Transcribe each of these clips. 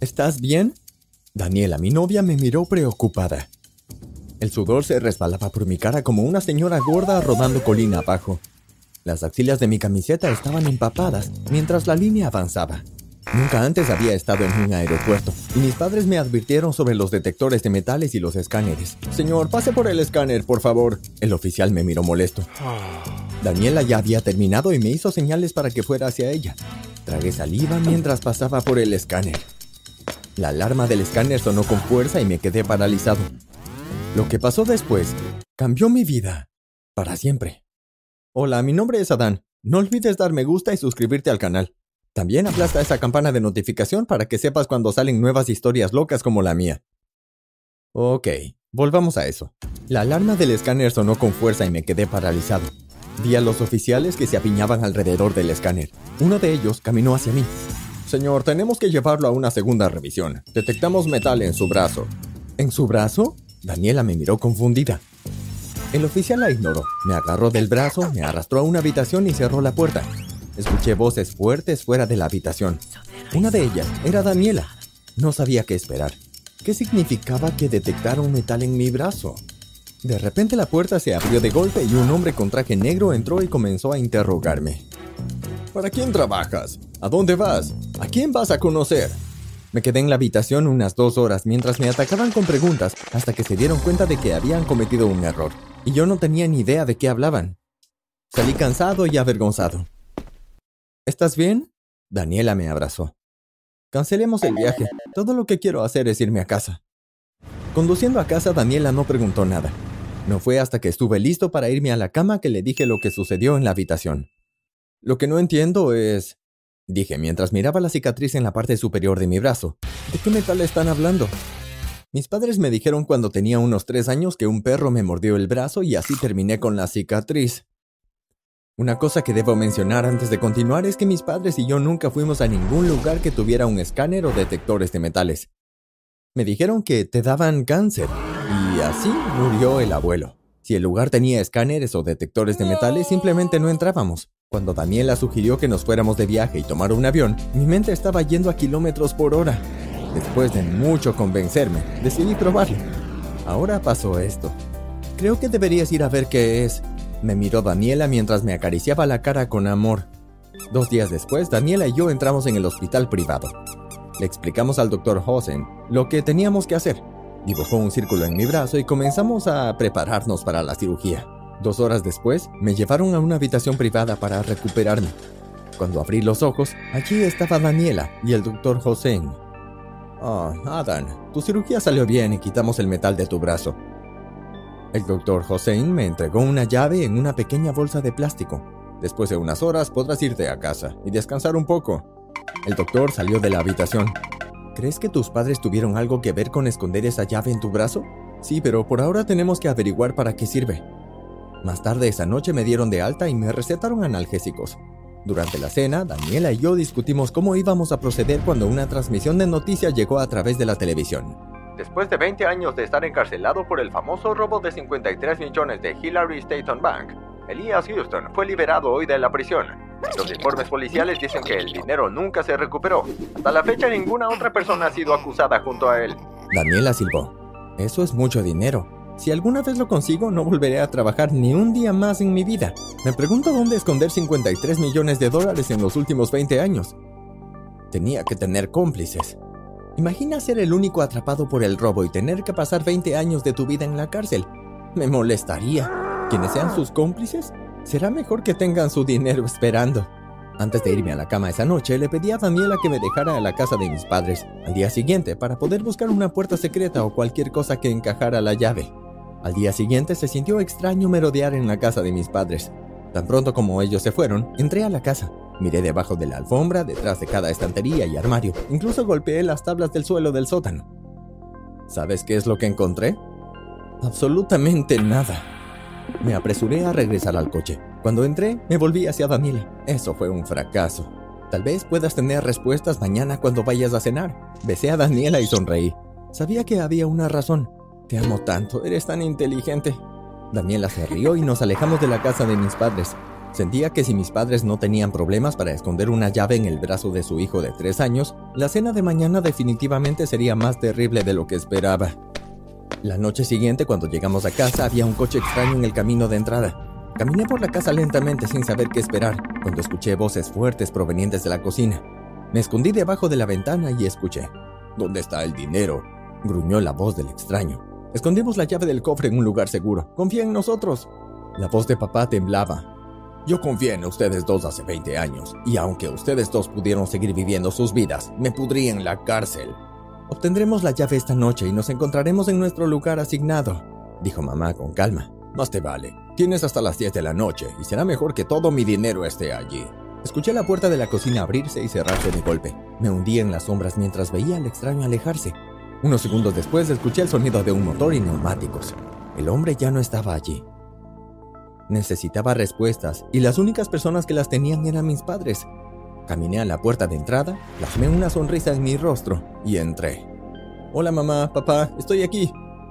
¿Estás bien? Daniela, mi novia, me miró preocupada. El sudor se resbalaba por mi cara como una señora gorda rodando colina abajo. Las axilas de mi camiseta estaban empapadas mientras la línea avanzaba. Nunca antes había estado en un aeropuerto y mis padres me advirtieron sobre los detectores de metales y los escáneres. Señor, pase por el escáner, por favor. El oficial me miró molesto. Daniela ya había terminado y me hizo señales para que fuera hacia ella. Tragué saliva mientras pasaba por el escáner. La alarma del escáner sonó con fuerza y me quedé paralizado. Lo que pasó después cambió mi vida. Para siempre. Hola, mi nombre es Adán. No olvides dar me gusta y suscribirte al canal. También aplasta esa campana de notificación para que sepas cuando salen nuevas historias locas como la mía. Ok, volvamos a eso. La alarma del escáner sonó con fuerza y me quedé paralizado. Vi a los oficiales que se apiñaban alrededor del escáner. Uno de ellos caminó hacia mí. Señor, tenemos que llevarlo a una segunda revisión. Detectamos metal en su brazo. ¿En su brazo? Daniela me miró confundida. El oficial la ignoró. Me agarró del brazo, me arrastró a una habitación y cerró la puerta. Escuché voces fuertes fuera de la habitación. Una de ellas era Daniela. No sabía qué esperar. ¿Qué significaba que detectara un metal en mi brazo? De repente la puerta se abrió de golpe y un hombre con traje negro entró y comenzó a interrogarme. ¿Para quién trabajas? ¿A dónde vas? ¿A quién vas a conocer? Me quedé en la habitación unas dos horas mientras me atacaban con preguntas hasta que se dieron cuenta de que habían cometido un error. Y yo no tenía ni idea de qué hablaban. Salí cansado y avergonzado. ¿Estás bien? Daniela me abrazó. Cancelemos el viaje. Todo lo que quiero hacer es irme a casa. Conduciendo a casa, Daniela no preguntó nada. No fue hasta que estuve listo para irme a la cama que le dije lo que sucedió en la habitación. Lo que no entiendo es... Dije mientras miraba la cicatriz en la parte superior de mi brazo. ¿De qué metal están hablando? Mis padres me dijeron cuando tenía unos tres años que un perro me mordió el brazo y así terminé con la cicatriz. Una cosa que debo mencionar antes de continuar es que mis padres y yo nunca fuimos a ningún lugar que tuviera un escáner o detectores de metales. Me dijeron que te daban cáncer y así murió el abuelo. Si el lugar tenía escáneres o detectores de metales, simplemente no entrábamos. Cuando Daniela sugirió que nos fuéramos de viaje y tomar un avión, mi mente estaba yendo a kilómetros por hora. Después de mucho convencerme, decidí probarlo. Ahora pasó esto. Creo que deberías ir a ver qué es, me miró Daniela mientras me acariciaba la cara con amor. Dos días después, Daniela y yo entramos en el hospital privado. Le explicamos al doctor Hosen lo que teníamos que hacer. Dibujó un círculo en mi brazo y comenzamos a prepararnos para la cirugía. Dos horas después, me llevaron a una habitación privada para recuperarme. Cuando abrí los ojos, allí estaba Daniela y el doctor Hosen. Oh, Adam, tu cirugía salió bien y quitamos el metal de tu brazo. El doctor Hossein me entregó una llave en una pequeña bolsa de plástico. Después de unas horas podrás irte a casa y descansar un poco. El doctor salió de la habitación. ¿Crees que tus padres tuvieron algo que ver con esconder esa llave en tu brazo? Sí, pero por ahora tenemos que averiguar para qué sirve. Más tarde esa noche me dieron de alta y me recetaron analgésicos. Durante la cena, Daniela y yo discutimos cómo íbamos a proceder cuando una transmisión de noticias llegó a través de la televisión. Después de 20 años de estar encarcelado por el famoso robo de 53 millones de Hillary Staton Bank, Elias Houston fue liberado hoy de la prisión. Los informes policiales dicen que el dinero nunca se recuperó. Hasta la fecha ninguna otra persona ha sido acusada junto a él. Daniela silbó. Eso es mucho dinero. Si alguna vez lo consigo, no volveré a trabajar ni un día más en mi vida. Me pregunto dónde esconder 53 millones de dólares en los últimos 20 años. Tenía que tener cómplices. Imagina ser el único atrapado por el robo y tener que pasar 20 años de tu vida en la cárcel. Me molestaría. ¿Quiénes sean sus cómplices? Será mejor que tengan su dinero esperando. Antes de irme a la cama esa noche, le pedí a Daniela que me dejara a la casa de mis padres al día siguiente para poder buscar una puerta secreta o cualquier cosa que encajara la llave. Al día siguiente se sintió extraño merodear en la casa de mis padres. Tan pronto como ellos se fueron, entré a la casa. Miré debajo de la alfombra, detrás de cada estantería y armario. Incluso golpeé las tablas del suelo del sótano. ¿Sabes qué es lo que encontré? Absolutamente nada. Me apresuré a regresar al coche. Cuando entré, me volví hacia Daniela. Eso fue un fracaso. Tal vez puedas tener respuestas mañana cuando vayas a cenar. Besé a Daniela y sonreí. Sabía que había una razón. Te amo tanto, eres tan inteligente. Daniela se rió y nos alejamos de la casa de mis padres. Sentía que si mis padres no tenían problemas para esconder una llave en el brazo de su hijo de tres años, La cena de mañana definitivamente sería más terrible de lo que esperaba. La noche siguiente, cuando llegamos a casa, había un coche extraño en el camino de entrada. Caminé por la casa lentamente sin saber qué esperar, cuando escuché voces fuertes provenientes de la cocina. Me escondí debajo de la ventana y escuché. ¿Dónde está el dinero? gruñó la voz del extraño. Escondimos la llave del cofre en un lugar seguro. Confía en nosotros. La voz de papá temblaba. Yo confié en ustedes dos hace 20 años, y aunque ustedes dos pudieron seguir viviendo sus vidas, me pudrí en la cárcel. Obtendremos la llave esta noche y nos encontraremos en nuestro lugar asignado, dijo mamá con calma. Más te vale. Tienes hasta las 10 de la noche y será mejor que todo mi dinero esté allí. Escuché la puerta de la cocina abrirse y cerrarse de golpe. Me hundí en las sombras mientras veía al extraño alejarse. Unos segundos después escuché el sonido de un motor y neumáticos. El hombre ya no estaba allí. Necesitaba respuestas y las únicas personas que las tenían eran mis padres. Caminé a la puerta de entrada, plasmé una sonrisa en mi rostro y entré. Hola mamá, papá, estoy aquí.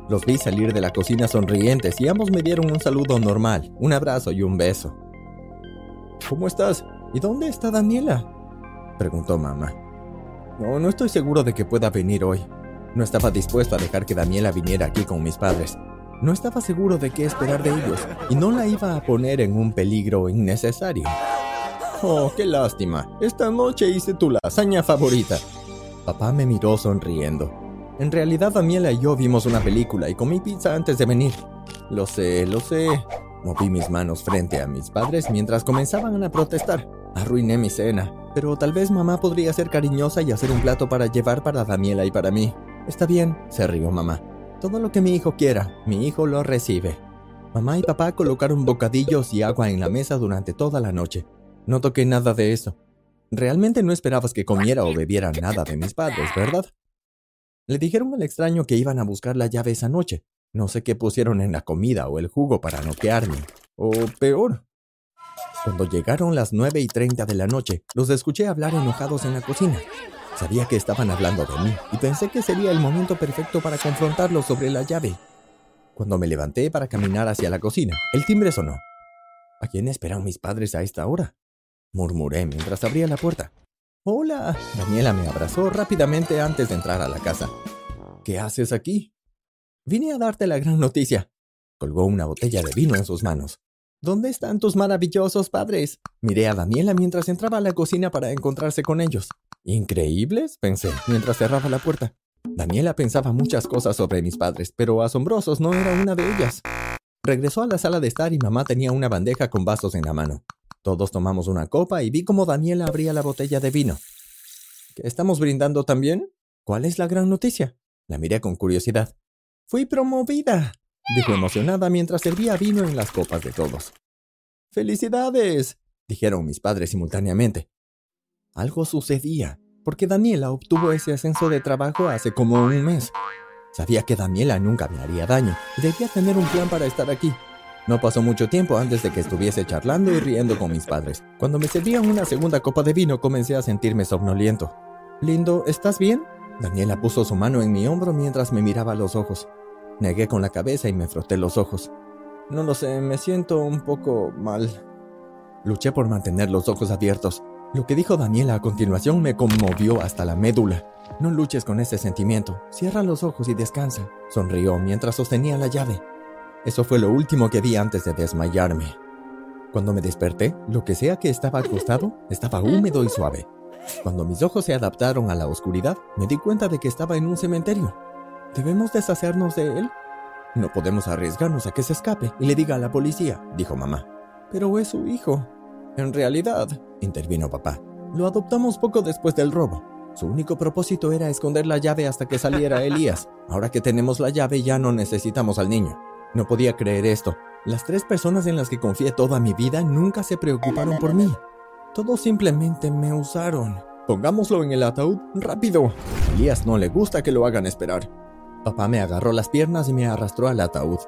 Los vi salir de la cocina sonrientes y ambos me dieron un saludo normal, un abrazo y un beso. ¿Cómo estás? ¿Y dónde está Daniela? preguntó mamá. No, no estoy seguro de que pueda venir hoy. No estaba dispuesto a dejar que Daniela viniera aquí con mis padres. No estaba seguro de qué esperar de ellos y no la iba a poner en un peligro innecesario. Oh, qué lástima. Esta noche hice tu lasaña favorita. Papá me miró sonriendo. En realidad, Daniela y yo vimos una película y comí pizza antes de venir. Lo sé, lo sé. Moví mis manos frente a mis padres mientras comenzaban a protestar. Arruiné mi cena, pero tal vez mamá podría ser cariñosa y hacer un plato para llevar para Daniela y para mí. Está bien, se rió mamá. Todo lo que mi hijo quiera, mi hijo lo recibe. Mamá y papá colocaron bocadillos y agua en la mesa durante toda la noche. No toqué nada de eso. Realmente no esperabas que comiera o bebiera nada de mis padres, ¿verdad? Le dijeron al extraño que iban a buscar la llave esa noche. No sé qué pusieron en la comida o el jugo para noquearme. O peor. Cuando llegaron las nueve y treinta de la noche, los escuché hablar enojados en la cocina. Sabía que estaban hablando de mí y pensé que sería el momento perfecto para confrontarlos sobre la llave. Cuando me levanté para caminar hacia la cocina, el timbre sonó. ¿A quién esperan mis padres a esta hora? Murmuré mientras abría la puerta. Hola. Daniela me abrazó rápidamente antes de entrar a la casa. ¿Qué haces aquí? Vine a darte la gran noticia. Colgó una botella de vino en sus manos. ¿Dónde están tus maravillosos padres? Miré a Daniela mientras entraba a la cocina para encontrarse con ellos. ¿Increíbles? pensé, mientras cerraba la puerta. Daniela pensaba muchas cosas sobre mis padres, pero asombrosos no era una de ellas. Regresó a la sala de estar y mamá tenía una bandeja con vasos en la mano. Todos tomamos una copa y vi cómo Daniela abría la botella de vino. ¿Qué estamos brindando también? ¿Cuál es la gran noticia? La miré con curiosidad. Fui promovida, dijo emocionada mientras servía vino en las copas de todos. ¡Felicidades! dijeron mis padres simultáneamente. Algo sucedía, porque Daniela obtuvo ese ascenso de trabajo hace como un mes. Sabía que Daniela nunca me haría daño y debía tener un plan para estar aquí. No pasó mucho tiempo antes de que estuviese charlando y riendo con mis padres. Cuando me servían una segunda copa de vino comencé a sentirme somnoliento. Lindo, ¿estás bien? Daniela puso su mano en mi hombro mientras me miraba a los ojos. Negué con la cabeza y me froté los ojos. No lo sé, me siento un poco mal. Luché por mantener los ojos abiertos. Lo que dijo Daniela a continuación me conmovió hasta la médula. No luches con ese sentimiento. Cierra los ojos y descansa. Sonrió mientras sostenía la llave. Eso fue lo último que vi antes de desmayarme. Cuando me desperté, lo que sea que estaba acostado estaba húmedo y suave. Cuando mis ojos se adaptaron a la oscuridad, me di cuenta de que estaba en un cementerio. ¿Debemos deshacernos de él? No podemos arriesgarnos a que se escape y le diga a la policía, dijo mamá. Pero es su hijo. En realidad, intervino papá, lo adoptamos poco después del robo. Su único propósito era esconder la llave hasta que saliera Elías. Ahora que tenemos la llave ya no necesitamos al niño. No podía creer esto. Las tres personas en las que confié toda mi vida nunca se preocuparon por mí. Todos simplemente me usaron. Pongámoslo en el ataúd rápido. A Elías no le gusta que lo hagan esperar. Papá me agarró las piernas y me arrastró al ataúd.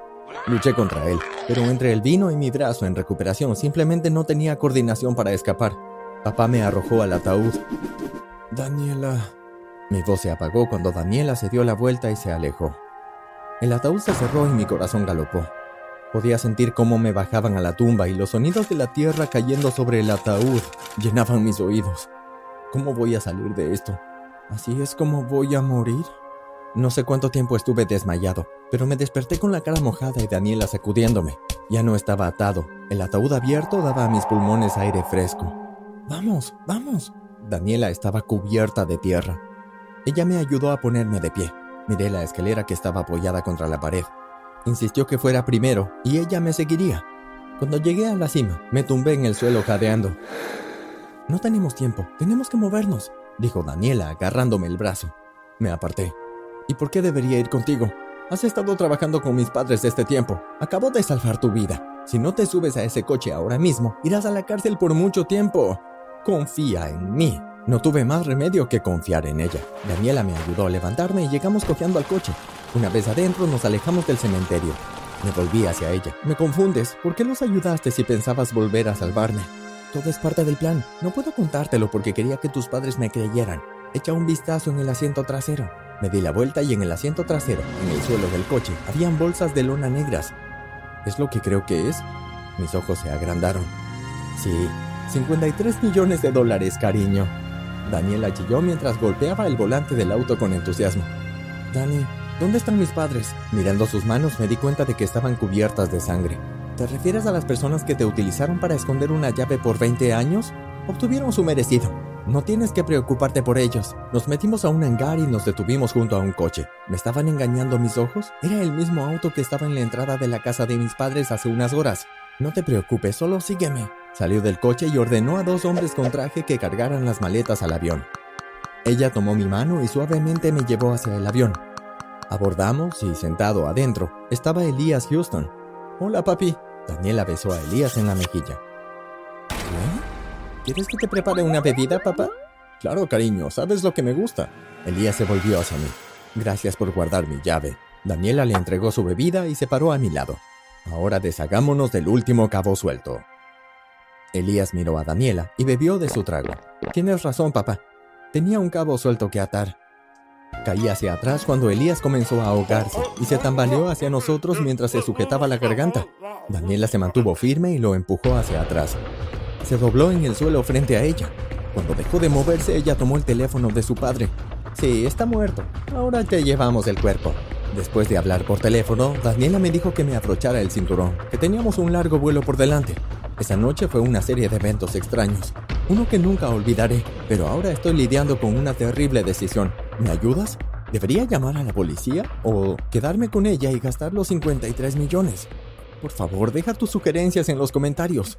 Luché contra él, pero entre el vino y mi brazo en recuperación simplemente no tenía coordinación para escapar. Papá me arrojó al ataúd. Daniela. Mi voz se apagó cuando Daniela se dio la vuelta y se alejó. El ataúd se cerró y mi corazón galopó. Podía sentir cómo me bajaban a la tumba y los sonidos de la tierra cayendo sobre el ataúd llenaban mis oídos. ¿Cómo voy a salir de esto? ¿Así es como voy a morir? No sé cuánto tiempo estuve desmayado, pero me desperté con la cara mojada y Daniela sacudiéndome. Ya no estaba atado. El ataúd abierto daba a mis pulmones aire fresco. Vamos, vamos. Daniela estaba cubierta de tierra. Ella me ayudó a ponerme de pie. Miré la escalera que estaba apoyada contra la pared. Insistió que fuera primero y ella me seguiría. Cuando llegué a la cima, me tumbé en el suelo jadeando. No tenemos tiempo, tenemos que movernos, dijo Daniela agarrándome el brazo. Me aparté. ¿Y por qué debería ir contigo? Has estado trabajando con mis padres este tiempo. Acabo de salvar tu vida. Si no te subes a ese coche ahora mismo, irás a la cárcel por mucho tiempo. Confía en mí. No tuve más remedio que confiar en ella. Daniela me ayudó a levantarme y llegamos cojeando al coche. Una vez adentro nos alejamos del cementerio. Me volví hacia ella. Me confundes. ¿Por qué los ayudaste si pensabas volver a salvarme? Todo es parte del plan. No puedo contártelo porque quería que tus padres me creyeran. Echa un vistazo en el asiento trasero. Me di la vuelta y en el asiento trasero, en el suelo del coche, habían bolsas de lona negras. ¿Es lo que creo que es? Mis ojos se agrandaron. Sí, 53 millones de dólares, cariño. Daniela chilló mientras golpeaba el volante del auto con entusiasmo. Dani, ¿dónde están mis padres? Mirando sus manos me di cuenta de que estaban cubiertas de sangre. ¿Te refieres a las personas que te utilizaron para esconder una llave por 20 años? Obtuvieron su merecido. No tienes que preocuparte por ellos. Nos metimos a un hangar y nos detuvimos junto a un coche. ¿Me estaban engañando mis ojos? Era el mismo auto que estaba en la entrada de la casa de mis padres hace unas horas. No te preocupes, solo sígueme. Salió del coche y ordenó a dos hombres con traje que cargaran las maletas al avión. Ella tomó mi mano y suavemente me llevó hacia el avión. Abordamos y sentado adentro estaba Elías Houston. Hola, papi. Daniela besó a Elías en la mejilla. ¿Quieres que te prepare una bebida, papá? Claro, cariño, sabes lo que me gusta. Elías se volvió hacia mí. Gracias por guardar mi llave. Daniela le entregó su bebida y se paró a mi lado. Ahora deshagámonos del último cabo suelto. Elías miró a Daniela y bebió de su trago. Tienes razón, papá. Tenía un cabo suelto que atar. Caí hacia atrás cuando Elías comenzó a ahogarse y se tambaleó hacia nosotros mientras se sujetaba la garganta. Daniela se mantuvo firme y lo empujó hacia atrás. Se dobló en el suelo frente a ella. Cuando dejó de moverse, ella tomó el teléfono de su padre. Sí, está muerto. Ahora te llevamos el cuerpo. Después de hablar por teléfono, Daniela me dijo que me abrochara el cinturón, que teníamos un largo vuelo por delante. Esa noche fue una serie de eventos extraños, uno que nunca olvidaré, pero ahora estoy lidiando con una terrible decisión. ¿Me ayudas? ¿Debería llamar a la policía o quedarme con ella y gastar los 53 millones? Por favor, deja tus sugerencias en los comentarios.